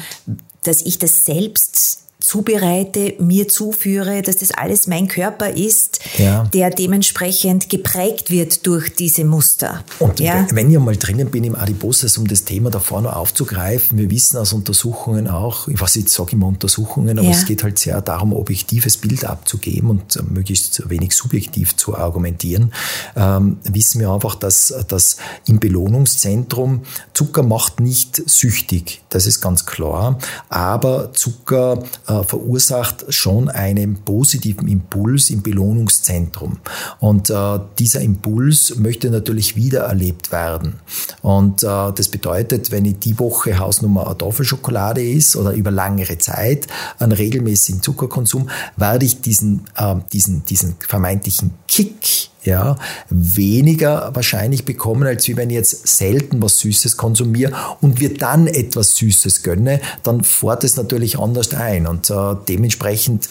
dass ich das selbst zubereite, mir zuführe, dass das alles mein Körper ist, ja. der dementsprechend geprägt wird durch diese Muster.
Und ja? wenn ich mal drinnen bin im Adipositas, um das Thema da vorne aufzugreifen, wir wissen aus Untersuchungen auch, ich weiß nicht, sage immer Untersuchungen, aber ja. es geht halt sehr darum, objektives Bild abzugeben und möglichst wenig subjektiv zu argumentieren, ähm, wissen wir einfach, dass, dass im Belohnungszentrum Zucker macht nicht süchtig, das ist ganz klar, aber Zucker äh, verursacht schon einen positiven Impuls im Belohnungszentrum. Und äh, dieser Impuls möchte natürlich wiedererlebt werden. Und äh, das bedeutet, wenn ich die Woche Hausnummer eine Tafelschokolaде ist oder über langere Zeit einen regelmäßigen Zuckerkonsum, werde ich diesen, äh, diesen, diesen vermeintlichen Kick ja, weniger wahrscheinlich bekommen, als wenn ich jetzt selten was Süßes konsumiere und wir dann etwas Süßes gönne, dann fährt es natürlich anders ein. Und äh, dementsprechend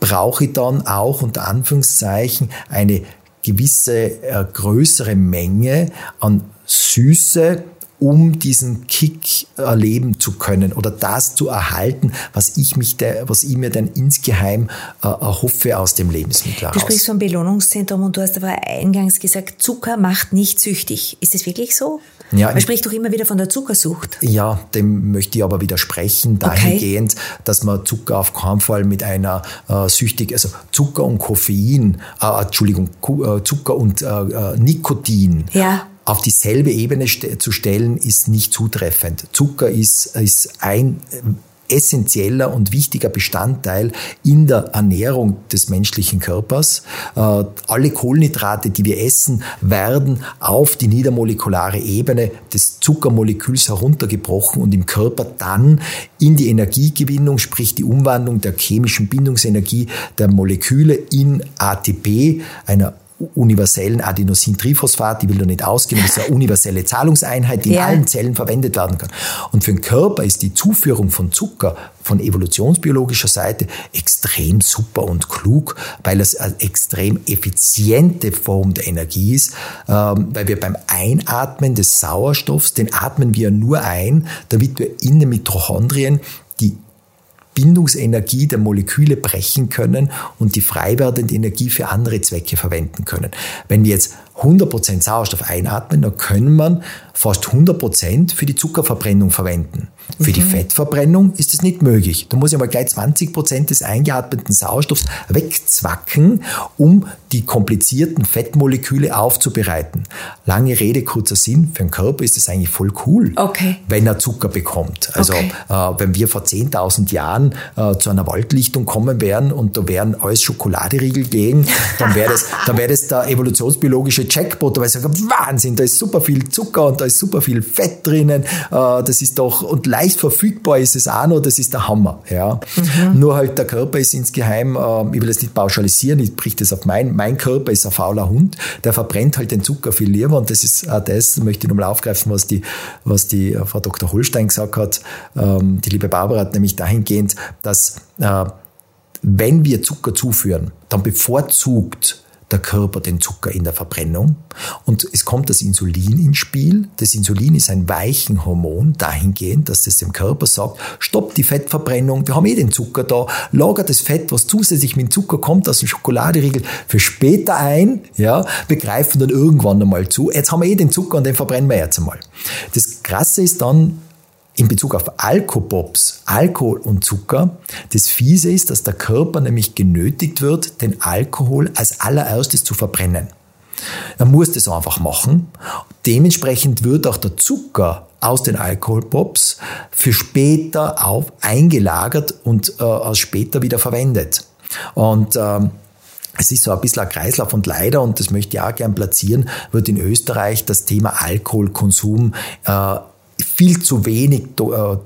brauche ich dann auch unter Anführungszeichen eine gewisse äh, größere Menge an Süße, um diesen Kick erleben zu können oder das zu erhalten, was ich mich, der, was ich mir dann insgeheim äh, erhoffe aus dem Lebensmittel
heraus. Du sprichst vom Belohnungszentrum und du hast aber eingangs gesagt, Zucker macht nicht süchtig. Ist das wirklich so? Ja, man spricht doch immer wieder von der Zuckersucht.
Ja, dem möchte ich aber widersprechen, dahingehend, okay. dass man Zucker auf keinen Fall mit einer äh, süchtig, also Zucker und Koffein, äh, Entschuldigung, äh, Zucker und äh, äh, Nikotin ja auf dieselbe Ebene zu stellen, ist nicht zutreffend. Zucker ist, ist ein äh, essentieller und wichtiger Bestandteil in der Ernährung des menschlichen Körpers. Äh, alle Kohlenhydrate, die wir essen, werden auf die niedermolekulare Ebene des Zuckermoleküls heruntergebrochen und im Körper dann in die Energiegewinnung, sprich die Umwandlung der chemischen Bindungsenergie der Moleküle in ATP, einer universellen Adenosintriphosphat, die will da nicht ausgehen, das ist eine universelle Zahlungseinheit, die ja. in allen Zellen verwendet werden kann. Und für den Körper ist die Zuführung von Zucker von evolutionsbiologischer Seite extrem super und klug, weil es eine extrem effiziente Form der Energie ist, ähm, weil wir beim Einatmen des Sauerstoffs, den atmen wir nur ein, damit wir in den Mitochondrien die Bindungsenergie der Moleküle brechen können und die frei werdende Energie für andere Zwecke verwenden können. Wenn wir jetzt 100% Sauerstoff einatmen, dann können wir fast 100% für die Zuckerverbrennung verwenden. Für mhm. die Fettverbrennung ist das nicht möglich. Da muss ich mal gleich 20% des eingeatmeten Sauerstoffs wegzwacken, um die komplizierten Fettmoleküle aufzubereiten. Lange Rede, kurzer Sinn, für den Körper ist das eigentlich voll cool, okay. wenn er Zucker bekommt. Also okay. äh, wenn wir vor 10.000 Jahren äh, zu einer Waldlichtung kommen wären und da wären alles Schokoladeriegel gehen, dann wäre das, dann wäre das der evolutionsbiologische Jackpot, weil ich sage, Wahnsinn, da ist super viel Zucker und da ist super viel Fett drinnen, äh, das ist doch, und leicht verfügbar ist es auch noch, das ist der Hammer. Ja. Mhm. Nur halt der Körper ist insgeheim, äh, ich will das nicht pauschalisieren, ich brich das auf mein, mein Körper ist ein fauler Hund, der verbrennt halt den Zucker viel lieber und das ist auch das, möchte ich nochmal aufgreifen, was die, was die äh, Frau Dr. Holstein gesagt hat, ähm, die liebe Barbara hat nämlich dahingehend, dass wenn wir Zucker zuführen, dann bevorzugt der Körper den Zucker in der Verbrennung. Und es kommt das Insulin ins Spiel. Das Insulin ist ein weichen Hormon dahingehend, dass es dem Körper sagt, stopp die Fettverbrennung, wir haben eh den Zucker da, lager das Fett, was zusätzlich mit Zucker kommt aus dem Schokoladeriegel, für später ein. Ja, wir greifen dann irgendwann einmal zu. Jetzt haben wir eh den Zucker und den verbrennen wir jetzt einmal. Das Krasse ist dann, in Bezug auf Alkopops, Alkohol und Zucker, das Fiese ist, dass der Körper nämlich genötigt wird, den Alkohol als allererstes zu verbrennen. Er muss das einfach machen. dementsprechend wird auch der Zucker aus den Alkoholpops für später auf eingelagert und äh, später wieder verwendet. Und ähm, es ist so ein bisschen ein Kreislauf und leider, und das möchte ich auch gern platzieren, wird in Österreich das Thema Alkoholkonsum äh, viel zu wenig äh,
äh,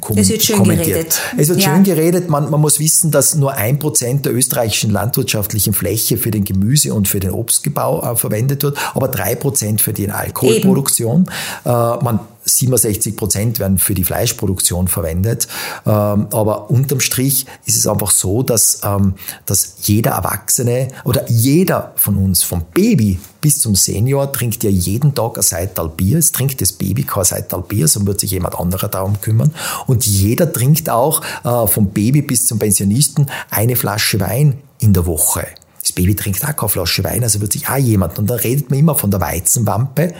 kom es wird schön kommentiert. Geredet.
Es wird ja. schön geredet. Man, man muss wissen, dass nur ein Prozent der österreichischen landwirtschaftlichen Fläche für den Gemüse- und für den Obstgebau äh, verwendet wird, aber drei Prozent für die Alkoholproduktion. Äh, man 67 Prozent werden für die Fleischproduktion verwendet. Ähm, aber unterm Strich ist es einfach so, dass, ähm, dass jeder Erwachsene oder jeder von uns, vom Baby bis zum Senior, trinkt ja jeden Tag ein Seital Bier. Es trinkt das Baby kein Seital Bier, sondern wird sich jemand anderer darum kümmern. Und jeder trinkt auch äh, vom Baby bis zum Pensionisten eine Flasche Wein in der Woche. Das Baby trinkt auch keine Flasche Wein, also wird sich auch jemand. Und da redet man immer von der Weizenwampe,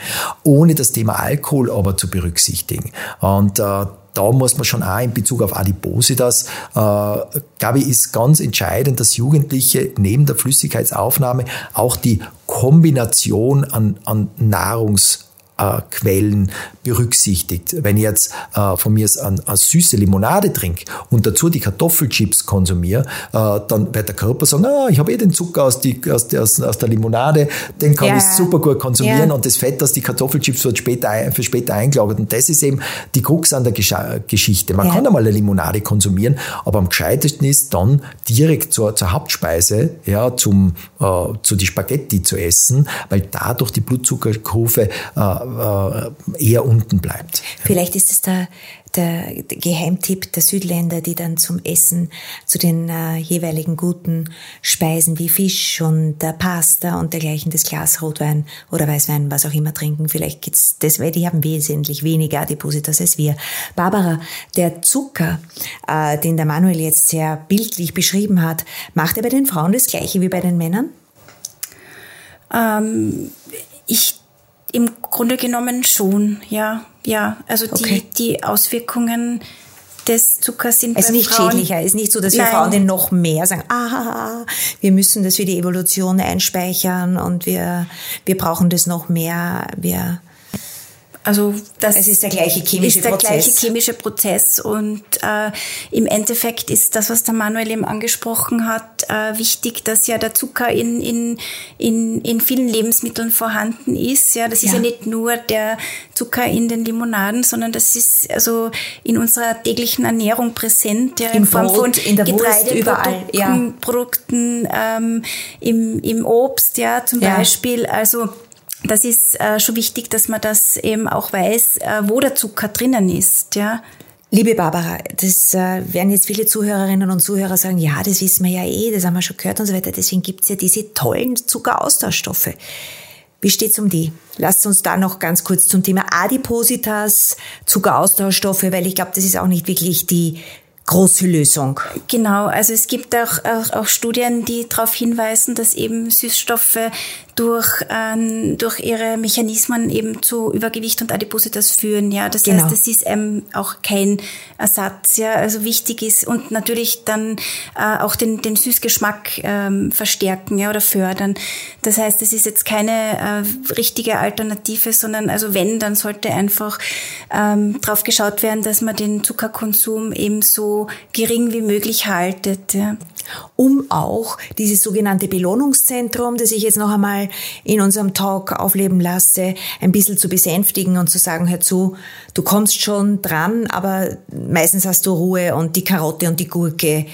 ohne das Thema Alkohol aber zu berücksichtigen. Und äh, da muss man schon auch in Bezug auf Adipositas, äh, glaube ich, ist ganz entscheidend, dass Jugendliche neben der Flüssigkeitsaufnahme auch die Kombination an, an Nahrungs äh, Quellen berücksichtigt. Wenn ich jetzt äh, von mir eine, eine süße Limonade trinke und dazu die Kartoffelchips konsumiere, äh, dann wird der Körper sagen, ah, ich habe eh den Zucker aus, die, aus, aus, aus der Limonade, den kann ja. ich super gut konsumieren ja. und das Fett aus die Kartoffelchips wird später, für später eingelagert. Und das ist eben die Krux an der Gesch Geschichte. Man ja. kann einmal eine Limonade konsumieren, aber am gescheitesten ist dann direkt zur, zur Hauptspeise, ja, zum, äh, zu die Spaghetti zu essen, weil dadurch die Blutzuckerkurve äh, äh, eher unten bleibt.
Vielleicht ist es der, der Geheimtipp der Südländer, die dann zum Essen zu den äh, jeweiligen guten Speisen wie Fisch und äh, Pasta und dergleichen das Glas Rotwein oder Weißwein, was auch immer trinken. Vielleicht geht's das, weil die haben wesentlich weniger Adipositas als wir. Barbara, der Zucker, äh, den der Manuel jetzt sehr bildlich beschrieben hat, macht er bei den Frauen das gleiche wie bei den Männern?
Ähm, ich im Grunde genommen schon, ja, ja. Also okay. die, die Auswirkungen des Zuckers sind
Es ist nicht Frauen schädlicher, es ist nicht so, dass wir Nein. Frauen noch mehr sagen, ah, wir müssen das für die Evolution einspeichern und wir, wir brauchen das noch mehr, wir
also das
es ist der gleiche chemische
ist der
Prozess.
gleiche chemische Prozess und äh, im Endeffekt ist das, was der Manuel eben angesprochen hat, äh, wichtig, dass ja der Zucker in, in, in, in vielen Lebensmitteln vorhanden ist. Ja, das ja. ist ja nicht nur der Zucker in den Limonaden, sondern das ist also in unserer täglichen Ernährung präsent. Ja,
Im in Form Brot, von in der Getreideprodukten,
überall, ja. Produkten, ähm, im, im Obst, ja, zum ja. Beispiel. Also das ist äh, schon wichtig, dass man das eben auch weiß, äh, wo der Zucker drinnen ist, ja.
Liebe Barbara, das äh, werden jetzt viele Zuhörerinnen und Zuhörer sagen, ja, das wissen wir ja eh, das haben wir schon gehört und so weiter. Deswegen gibt's ja diese tollen Zuckeraustauschstoffe. Wie steht's um die? Lasst uns da noch ganz kurz zum Thema Adipositas, Zuckeraustauschstoffe, weil ich glaube, das ist auch nicht wirklich die große Lösung.
Genau, also es gibt auch, auch, auch Studien, die darauf hinweisen, dass eben Süßstoffe durch, ähm, durch ihre Mechanismen eben zu Übergewicht und Adipositas führen. Ja, das genau. heißt, es ist ähm, auch kein Ersatz. Ja, also wichtig ist und natürlich dann äh, auch den, den Süßgeschmack ähm, verstärken ja, oder fördern. Das heißt, es ist jetzt keine äh, richtige Alternative, sondern also wenn, dann sollte einfach ähm, drauf geschaut werden, dass man den Zuckerkonsum eben so gering wie möglich haltet. Ja
um auch dieses sogenannte Belohnungszentrum, das ich jetzt noch einmal in unserem Talk aufleben lasse, ein bisschen zu besänftigen und zu sagen, hör zu, du kommst schon dran, aber meistens hast du Ruhe und die Karotte und die Gurke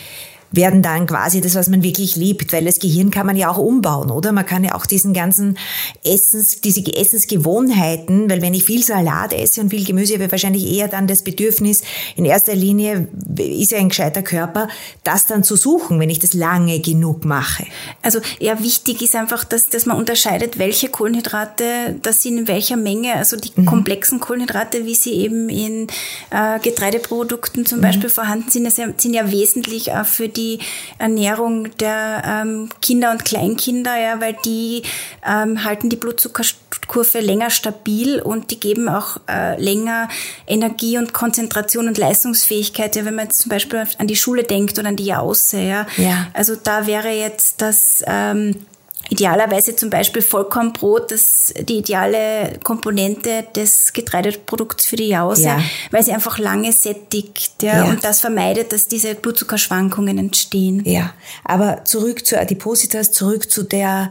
werden dann quasi das, was man wirklich liebt, weil das Gehirn kann man ja auch umbauen, oder? Man kann ja auch diesen ganzen Essens, diese Essensgewohnheiten, weil wenn ich viel Salat esse und viel Gemüse, habe ich wahrscheinlich eher dann das Bedürfnis, in erster Linie ist ja ein gescheiter Körper, das dann zu suchen, wenn ich das lange genug mache.
Also ja, wichtig ist einfach, dass, dass man unterscheidet, welche Kohlenhydrate das sind in welcher Menge, also die mhm. komplexen Kohlenhydrate, wie sie eben in äh, Getreideprodukten zum mhm. Beispiel vorhanden sind, sind ja wesentlich auch für die die Ernährung der ähm, Kinder und Kleinkinder, ja, weil die ähm, halten die Blutzuckerkurve länger stabil und die geben auch äh, länger Energie und Konzentration und Leistungsfähigkeit, ja, wenn man jetzt zum Beispiel an die Schule denkt oder an die Jause, ja. ja. Also da wäre jetzt das ähm, idealerweise zum Beispiel Vollkornbrot, das die ideale Komponente des Getreideprodukts für die Jause, ja. weil sie einfach lange sättigt ja, ja. und das vermeidet, dass diese Blutzuckerschwankungen entstehen.
Ja, aber zurück zur Adipositas, zurück zu der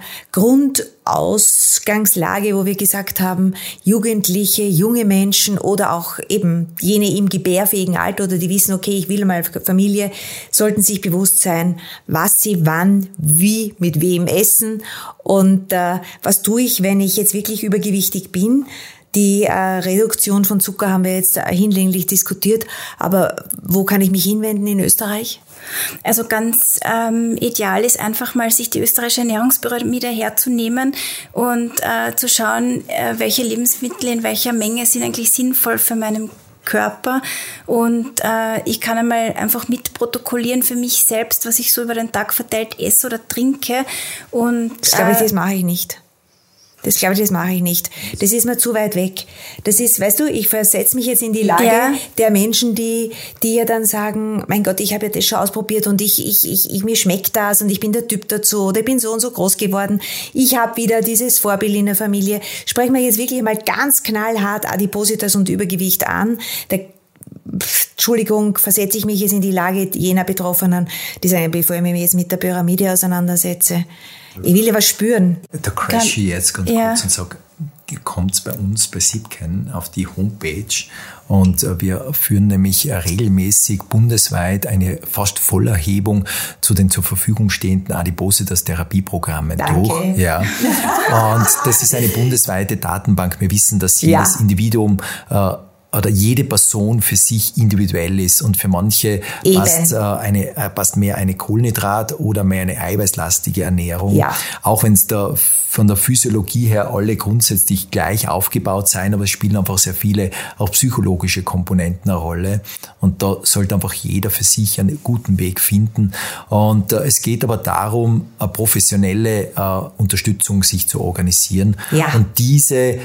Grundausgangslage, wo wir gesagt haben, Jugendliche, junge Menschen oder auch eben jene im gebärfähigen Alter oder die wissen, okay, ich will mal Familie, sollten sich bewusst sein, was sie wann, wie, mit wem essen und äh, was tue ich, wenn ich jetzt wirklich übergewichtig bin. Die äh, Reduktion von Zucker haben wir jetzt äh, hinlänglich diskutiert, aber wo kann ich mich hinwenden in Österreich?
Also ganz ähm, ideal ist einfach mal, sich die österreichische Ernährungspyramide herzunehmen und äh, zu schauen, äh, welche Lebensmittel in welcher Menge sind eigentlich sinnvoll für meinen Körper und äh, ich kann einmal einfach mitprotokollieren für mich selbst, was ich so über den Tag verteilt esse oder trinke und
das glaube ich, das mache ich nicht. Das glaube ich, das mache ich nicht. Das ist mir zu weit weg. Das ist, weißt du, ich versetze mich jetzt in die Lage ja. der Menschen, die, die ja dann sagen, mein Gott, ich habe ja das schon ausprobiert und ich, ich, ich, ich mir schmeckt das und ich bin der Typ dazu oder ich bin so und so groß geworden. Ich habe wieder dieses Vorbild in der Familie. Sprechen wir jetzt wirklich mal ganz knallhart Adipositas und Übergewicht an. Der Entschuldigung, versetze ich mich jetzt in die Lage jener Betroffenen, die sagen, bevor ich mich jetzt mit der Pyramide auseinandersetze. Ich will ja was spüren.
Da crash ich jetzt ganz ja. kurz und sage, kommt bei uns bei Sipken auf die Homepage und äh, wir führen nämlich regelmäßig bundesweit eine fast Vollerhebung zu den zur Verfügung stehenden Adipositas-Therapieprogrammen durch. Ja. Und das ist eine bundesweite Datenbank. Wir wissen, dass jedes ja. Individuum äh, oder jede Person für sich individuell ist und für manche passt, äh, eine, äh, passt mehr eine Kohlenhydrat oder mehr eine eiweißlastige Ernährung. Ja. Auch wenn es da von der Physiologie her alle grundsätzlich gleich aufgebaut sein, aber es spielen einfach sehr viele auch psychologische Komponenten eine Rolle. Und da sollte einfach jeder für sich einen guten Weg finden. Und äh, es geht aber darum, eine professionelle äh, Unterstützung sich zu organisieren. Ja. Und diese äh,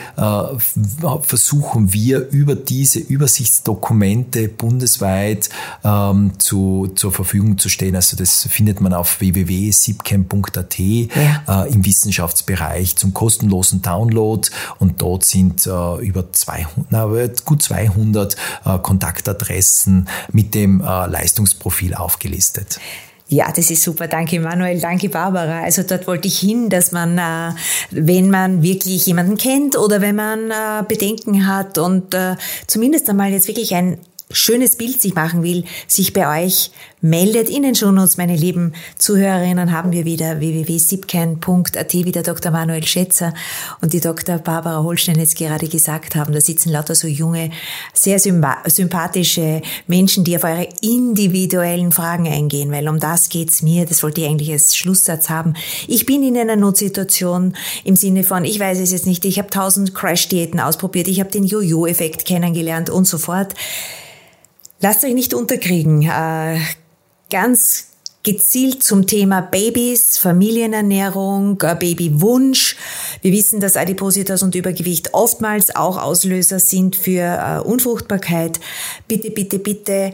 versuchen wir über diese Übersichtsdokumente bundesweit ähm, zu, zur Verfügung zu stellen. Also das findet man auf www.sipcamp.at ja. im Wissenschaftsbereich Bereich zum kostenlosen Download und dort sind äh, über 200, na, gut 200 äh, Kontaktadressen mit dem äh, Leistungsprofil aufgelistet.
Ja, das ist super. Danke, Manuel. Danke, Barbara. Also dort wollte ich hin, dass man, äh, wenn man wirklich jemanden kennt oder wenn man äh, Bedenken hat und äh, zumindest einmal jetzt wirklich ein schönes Bild sich machen will, sich bei euch meldet. In den Shownotes, meine lieben Zuhörerinnen, haben wir wieder www.sipcan.at, wie der Dr. Manuel Schätzer und die Dr. Barbara Holstein jetzt gerade gesagt haben. Da sitzen lauter so junge, sehr sympathische Menschen, die auf eure individuellen Fragen eingehen, weil um das geht's mir. Das wollte ich eigentlich als Schlusssatz haben. Ich bin in einer Notsituation im Sinne von, ich weiß es jetzt nicht, ich habe tausend Crash-Diäten ausprobiert, ich habe den Jojo-Effekt kennengelernt und so fort. Lasst euch nicht unterkriegen. Äh, ganz gezielt zum Thema Babys, Familienernährung, äh, Babywunsch. Wir wissen, dass Adipositas und Übergewicht oftmals auch Auslöser sind für äh, Unfruchtbarkeit. Bitte, bitte, bitte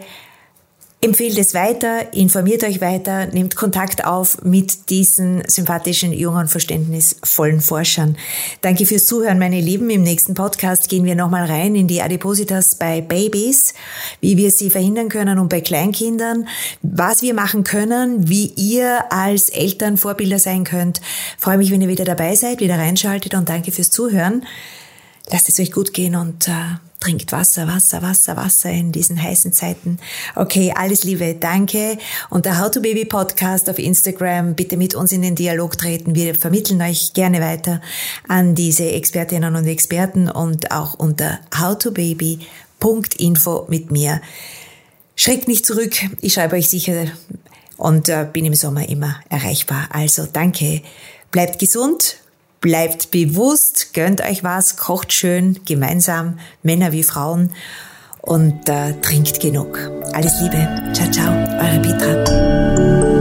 Empfehlt es weiter, informiert euch weiter, nehmt Kontakt auf mit diesen sympathischen, jungen, verständnisvollen Forschern. Danke fürs Zuhören, meine Lieben. Im nächsten Podcast gehen wir nochmal rein in die Adipositas bei Babys, wie wir sie verhindern können und bei Kleinkindern, was wir machen können, wie ihr als Eltern Vorbilder sein könnt. Freue mich, wenn ihr wieder dabei seid, wieder reinschaltet und danke fürs Zuhören. Lasst es euch gut gehen und äh, trinkt Wasser, Wasser, Wasser, Wasser in diesen heißen Zeiten. Okay, alles Liebe, danke. Und der How to Baby Podcast auf Instagram, bitte mit uns in den Dialog treten. Wir vermitteln euch gerne weiter an diese Expertinnen und Experten und auch unter howtobaby.info mit mir. Schreckt nicht zurück, ich schreibe euch sicher und äh, bin im Sommer immer erreichbar. Also danke, bleibt gesund, Bleibt bewusst, gönnt euch was, kocht schön, gemeinsam, Männer wie Frauen und äh, trinkt genug. Alles Liebe. Ciao, ciao, eure Petra.